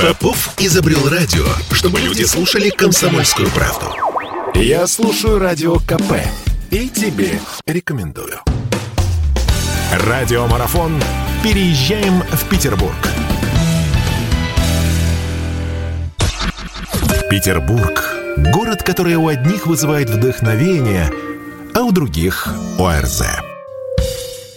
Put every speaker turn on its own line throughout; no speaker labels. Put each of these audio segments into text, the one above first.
Попов изобрел радио, чтобы люди слушали комсомольскую правду. Я слушаю радио КП и тебе рекомендую. Радиомарафон «Переезжаем в Петербург». Петербург – город, который у одних вызывает вдохновение, а у других – ОРЗ.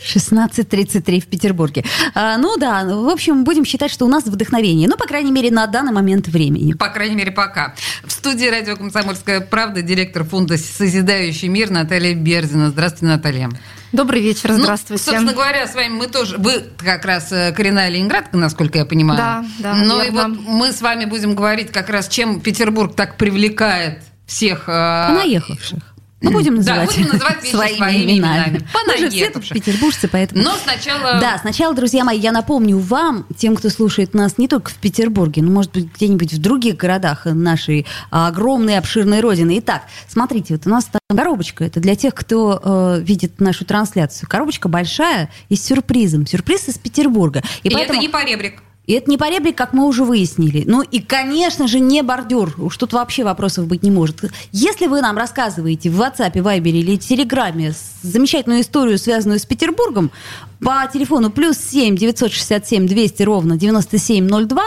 16.33 в Петербурге. А, ну да, в общем, будем считать, что у нас вдохновение. Ну, по крайней мере, на данный момент времени.
По крайней мере, пока. В студии радио «Комсомольская правда» директор фонда «Созидающий мир» Наталья Берзина. Здравствуйте, Наталья.
Добрый вечер,
Ну,
здравствуйте.
собственно говоря, с вами мы тоже... Вы как раз э, коренная ленинградка, насколько я понимаю.
Да, да,
Ну и вот мы с вами будем говорить как раз, чем Петербург так привлекает всех... э,
Понаехавших. Мы будем
Да,
называть,
будем называть
своими,
своими
именами.
именами. Понаехавших.
петербуржцы, поэтому...
Но сначала...
Да, сначала, друзья мои, я напомню вам, тем, кто слушает нас не только в Петербурге, но, может быть, где-нибудь в других городах нашей а, огромной, обширной родины. Итак, смотрите, вот у нас там коробочка, это для тех, кто э, видит нашу трансляцию. Коробочка большая и с сюрпризом. Сюрприз из Петербурга.
И
поэтому-
это не поребрик.
И это не поребрик, как мы уже выяснили. Ну и, конечно же, не бордюр. Уж тут вообще вопросов быть не может. Если вы нам рассказываете в WhatsApp, Viber или Телеграме замечательную историю, связанную с Петербургом, по телефону плюс 7 967 200 ровно 9702,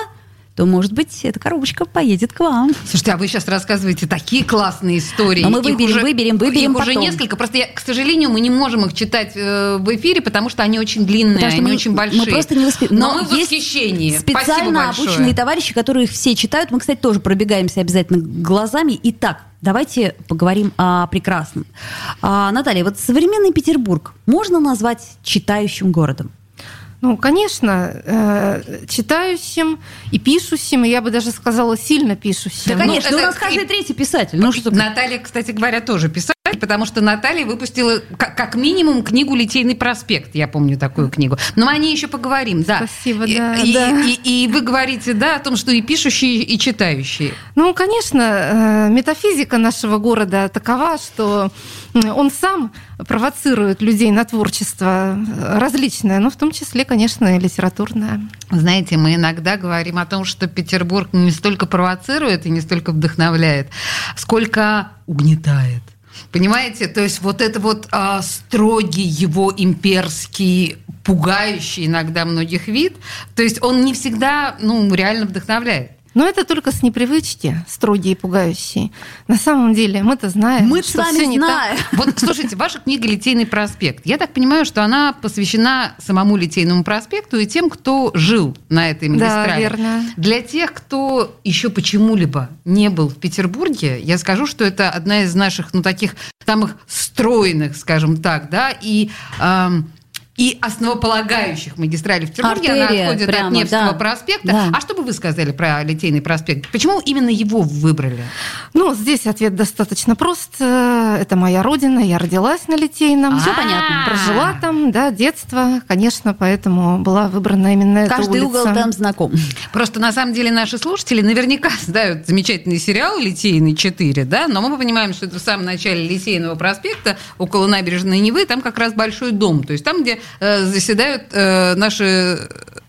то, может быть, эта коробочка поедет к вам.
Слушайте, а вы сейчас рассказываете такие классные истории.
Но мы
Их
выберем,
уже-
выберем, выберем
Их уже
потом.
несколько. Просто, я, к сожалению, мы не можем их читать э, в эфире, потому что они очень длинные,
Потому что
они
мы-
очень большие.
Мы просто не успеем.
Но, мы в восхищении.
Специально обученные товарищи, которые их все читают. Мы, кстати, тоже пробегаемся обязательно глазами. Итак, давайте поговорим о прекрасном. А, Наталья, вот современный Петербург можно назвать читающим городом?
Ну, конечно, э, читающим и пишущим, и я бы даже сказала, сильно пишущим.
Да, конечно,
это
у нас
и-
каждый третий писатель. Ну, что
Наталья, кстати говоря, тоже писатель, потому что Наталья выпустила как, как минимум книгу «Литейный проспект». Я помню такую книгу. Но мы о ней еще поговорим, да.
Спасибо,
И-
да,
И,
да.
и- и вы говорите, да, о том, что и пишущие, и читающие.
Ну, конечно, э, метафизика нашего города такова, что он сам провоцирует людей на творчество э, различное, но в том числе, конечно, и литературное.
Знаете, мы иногда говорим о том, что Петербург не столько провоцирует и не столько вдохновляет, сколько угнетает. Понимаете, то есть вот это вот а, строгий его имперский, пугающий иногда многих вид, то есть он не всегда, ну, реально вдохновляет.
Но это только с непривычки, строгие и пугающие. На самом деле мы-то знаем,
Мы
что
с вами
всё не так.
знаем.
Вот, слушайте, ваша книга «Литейный проспект». Я так понимаю, что она посвящена самому Литейному проспекту и тем, кто жил на этой магистрали.
верно.
Для тех, кто еще почему-либо не был в Петербурге, я скажу, что это одна из наших, ну, таких самых стройных, скажем так, да, и... ам, и основополагающих магистралей в Петербурге. Она
Артерия
отходит
прямо,
от Невского
да.
проспекта.
Да.
А что бы вы сказали про Литейный проспект? Почему именно его выбрали?
Ну, здесь ответ достаточно прост. Это моя родина, я родилась на Литейном.
Всё
понятно.
Прожила там, да, детство, конечно, поэтому была выбрана именно эта
Каждый
улица.
угол там знаком.
Просто на самом деле наши слушатели наверняка знают замечательный сериал «Литейный 4», да, но мы понимаем, что это в самом начале Литейного проспекта, около набережной Невы, там как раз большой дом, то есть там, где заседают э, наши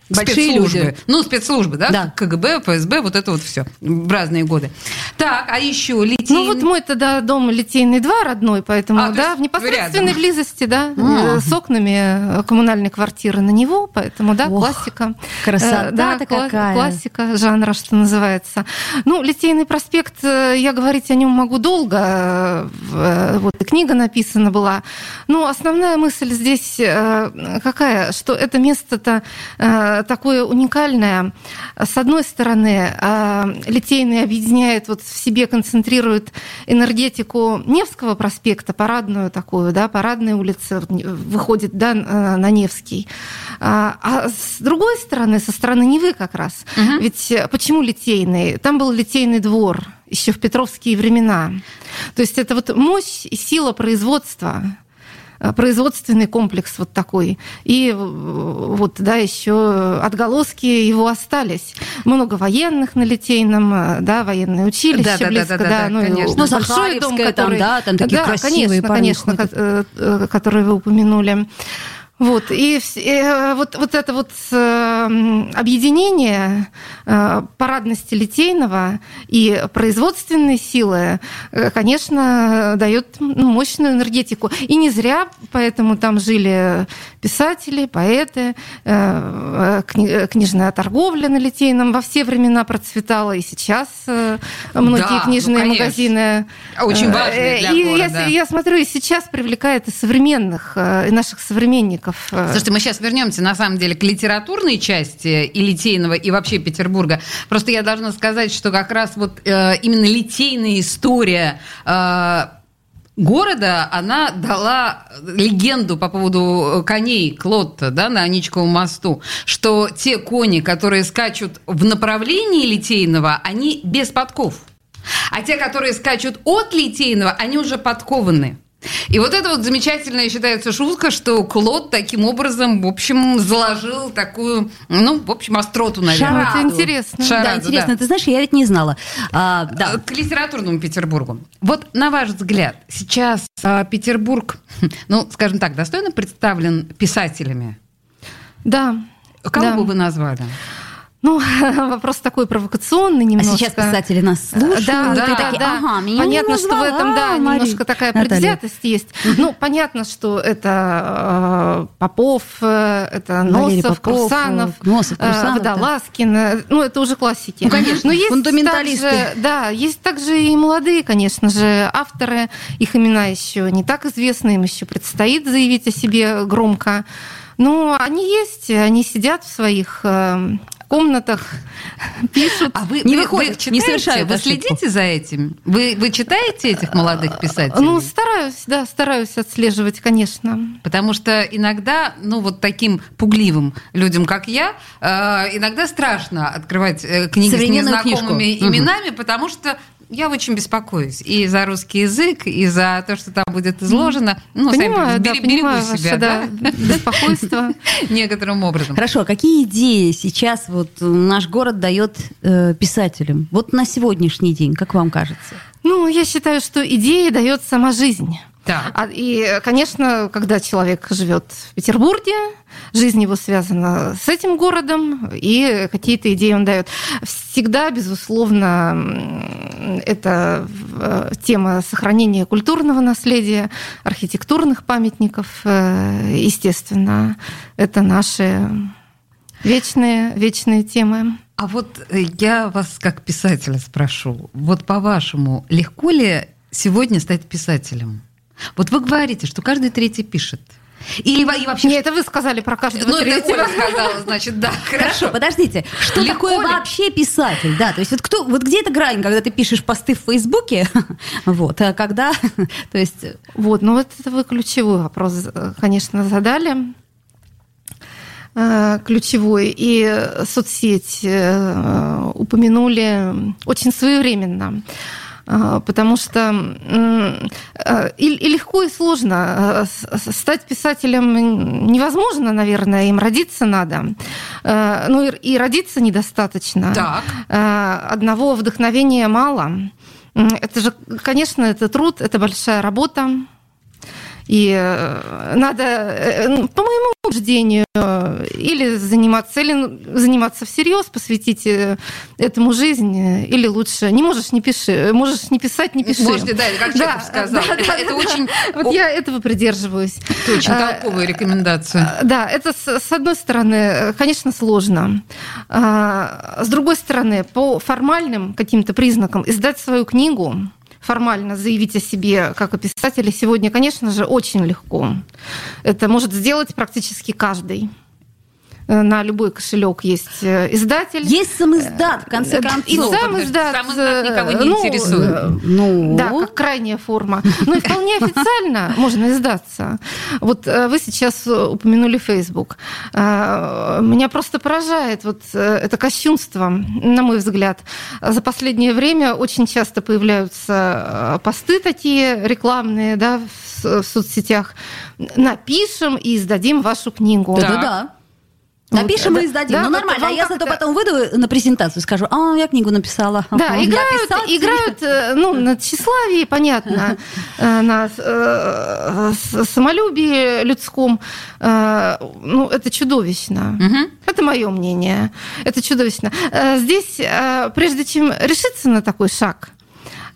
Большие
спецслужбы.
люди.
Ну, спецслужбы, да?
Да.
КГБ, ФСБ, вот это вот все в разные годы. Так, а еще Литейный...
Ну вот мой тогда дом Литейный 2 родной, поэтому,
А,
да, в непосредственной
рядом.
близости, да,
А.
э, с окнами э, коммунальной квартиры на него, поэтому, да,
Ох,
классика.
красота-то
Э, да, кла-
какая.
Классика жанра, что называется. Ну, Литейный проспект, э, я говорить о нем могу долго, э, э, вот и книга написана была. Но основная мысль здесь э, какая, что это место-то э, такое уникальное. С одной стороны, э, Литейный объединяет, вот в себе концентрирует энергетику Невского проспекта, парадную такую, да, парадная улица не- выходит да, э, на Невский. А а с другой стороны, со стороны Невы как раз,
Мгм.
ведь э, почему Литейный? Там был Литейный двор еще в петровские времена. То есть это вот мощь и сила производства производственный комплекс вот такой. И э, вот, да, еще отголоски его остались. Много военных на Литейном, э, да, военное училище
Да, да, да,
близко,
да, да, да,
ну,
конечно.
Ну,
большой дом,
Захаревская там,
который...
да, там такие
да,
красивые
конечно, конечно,
ходят.
ко- э, э, которые вы упомянули. Вот, и э, вот, вот это вот э, объединение э, парадности Литейного и производственной силы, конечно, дает ну, мощную энергетику. И не зря поэтому там жили писатели, поэты, книжная торговля на Литейном во все времена процветала, и сейчас многие да, ну, книжные ну, магазины.
Очень важные для
и
города.
Я, я смотрю, и сейчас привлекает и современных, и наших современников художников.
Э, Слушайте, мы сейчас вернемся, на самом деле, к литературной части и Литейного, и вообще Петербурга. Просто я должна сказать, что как раз вот э, именно литейная история э, города, она дала легенду по поводу коней Клотта, да, на Аничковом мосту, что те кони, которые скачут в направлении Литейного, они без подков. А те, которые скачут от Литейного, они уже подкованы. И вот это вот замечательная считается шутка, что Клод таким образом, в общем, заложил такую, ну, в общем, остроту, наверное.
Шараду. Это интересно.
Шараду, да, интересно. Да. Ты знаешь, я ведь не знала. А,
да. К литературному Петербургу. Вот, на ваш взгляд, сейчас а, Петербург, ну, скажем так, достойно представлен писателями?
Да.
Кого да. бы вы назвали?
Ну, вопрос такой провокационный немножко.
А сейчас писатели нас слушают.
Да, да, такие, да. Ага, меня Понятно, не что в этом, да, Мария. немножко такая предвзятость есть. Ну, понятно, что это э, Попов, э, это Носов, Попов, Курсанов, Носов, Курсанов, Водолазкин. Да. Ну, это уже классики.
Ну, конечно, Но есть фундаменталисты.
Также, да, есть также и молодые, конечно же, авторы. Их имена еще не так известны, им еще предстоит заявить о себе громко. Но они есть, они сидят в своих э, комнатах пишут.
А вы не выходят, вы не совершают. Вы следите за этим? Вы, вы читаете этих молодых писателей?
Ну, стараюсь, да, стараюсь отслеживать, конечно.
Потому что иногда, ну, вот таким пугливым людям, как я, э, иногда страшно открывать э, книги с незнакомыми книжку. именами, угу. потому что я очень беспокоюсь и за русский язык, и за то, что там будет изложено.
Ну, понимаю, сами, да, бери, понимаю берегу себя,
да?
беспокойство.
Некоторым образом.
Хорошо, а какие идеи сейчас вот наш город дает э, писателям? Вот на сегодняшний день, как вам кажется?
Ну, я считаю, что идеи дает сама жизнь.
Так.
А, и, конечно, когда человек живет в Петербурге, жизнь его связана с этим городом, и какие-то идеи он дает. Всегда, безусловно, это э, тема сохранения культурного наследия, архитектурных памятников, э, естественно, это наши вечные, вечные темы.
А вот э, я вас как писателя спрошу, вот по-вашему, легко ли сегодня стать писателем? Вот вы говорите, что каждый третий пишет.
Или и вообще... Нет, это вы сказали про каждого ну, третьего.
Ну, сказала, значит, да.
Хорошо, подождите. Что Легко такое ли? вообще писатель? Да, то есть вот кто, вот где эта грань, когда ты пишешь посты в Фейсбуке, вот, а когда, то есть...
Вот, ну вот это вы ключевой вопрос, конечно, задали э, ключевой, и соцсеть э, упомянули очень своевременно. А, потому что а, и легко, и сложно. А, стать писателем невозможно, наверное, им родиться надо. Ну и родиться недостаточно.
Так.
Одного вдохновения мало. Это же, конечно, это труд, это большая работа. И э, надо, э, ну, по моему убеждению, или заниматься, или заниматься всерьез, посвятить э, этому жизнь, или лучше не можешь не пиши, можешь не писать, не пиши.
Можете, да, как Чехов да, сказал. Да, это, да, это да, очень...
Вот я этого придерживаюсь.
Это очень а, толковая рекомендация.
Да, это с одной стороны, конечно, сложно. А, с другой стороны, по формальным каким-то признакам издать свою книгу, формально заявить о себе как о писателе сегодня, конечно же, очень легко. Это может сделать практически каждый. Э, на любой кошелек есть э, издатель.
Есть сам издат, в конце концов. И
сам издат. Сам издат никого не ну, интересует.
Ну, да, как крайняя форма. Но и вполне официально можно издаться. Вот вы сейчас упомянули Facebook. Меня просто поражает вот это кощунство, на мой взгляд. За последнее время очень часто появляются посты такие рекламные да, в соцсетях. Напишем и издадим вашу книгу.
Да-да-да. Напишем
Вот,
и
да,
издадим.
да,
ну, нормально. А я зато потом выйду на презентацию и скажу, а, я книгу написала.
Да,
Ага,
играют, играют, э, ну, на тщеславии, понятно, э, на э, самолюбии людском. Э, Ну, это чудовищно. Это мое мнение. Это чудовищно. Э, Здесь, э, прежде чем решиться на такой шаг, э,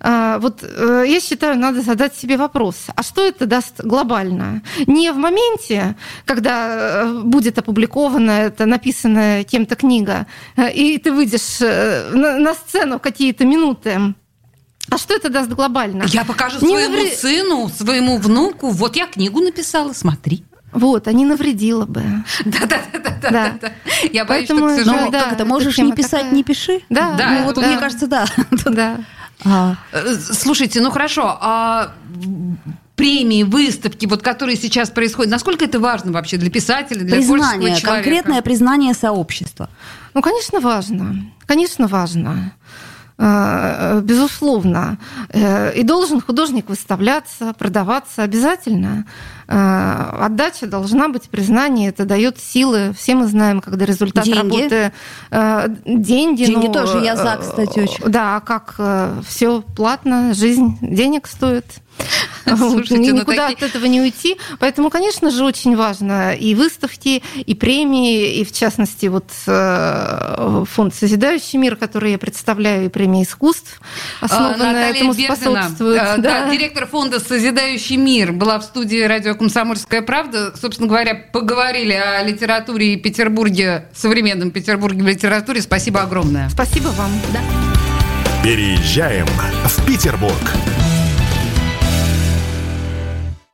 вот э, я считаю, надо задать себе вопрос, а что это даст глобально? Не в моменте, когда э, будет опубликована эта написанная кем-то книга, э, и ты выйдешь на, сцену в какие-то минуты. А что это даст глобально?
Я покажу
Не
своему
навре-
сыну, своему внуку. Вот я книгу написала, смотри.
Вот, а не навредило бы.
Да-да-да. Я боюсь, что,
Поэтому,
к
Ну,
сожалению...
да,
как это, можешь не писать,
такая.
не пиши.
Да,
Да,
Ну, вот
да.
мне кажется, да.
Да.
А,
Э, Слушайте, ну хорошо, а премии, выставки, вот которые сейчас происходят, насколько это важно вообще для писателя, для
Признание,
творческого человека?
конкретное признание сообщества.
Ну, конечно, важно. Конечно, важно. Э, Безусловно. Э, И должен художник выставляться, продаваться обязательно. Э, Отдача должна быть, признание, это дает силы. Все мы знаем, когда результат
Деньги.
работы... э, Деньги.
Деньги
ну,
тоже, я за,
э,
кстати, очень.
Да, а как все платно, жизнь денег стоит.
Слушайте, ну
Никуда
такие-
от этого не уйти. Поэтому, конечно же, очень важно и выставки, и премии, и в частности вот э, фонд «Созидающий мир», который я представляю, и премия искусств,
А,
основанная
Наталья
этому
Бердина,
способствует.
да,
Да.
директор фонда «Созидающий мир» была в студии радио «Комсомольская правда». Собственно говоря, поговорили о литературе и Петербурге, современном Петербурге в литературе. Спасибо огромное.
Спасибо вам.
Переезжаем в Петербург.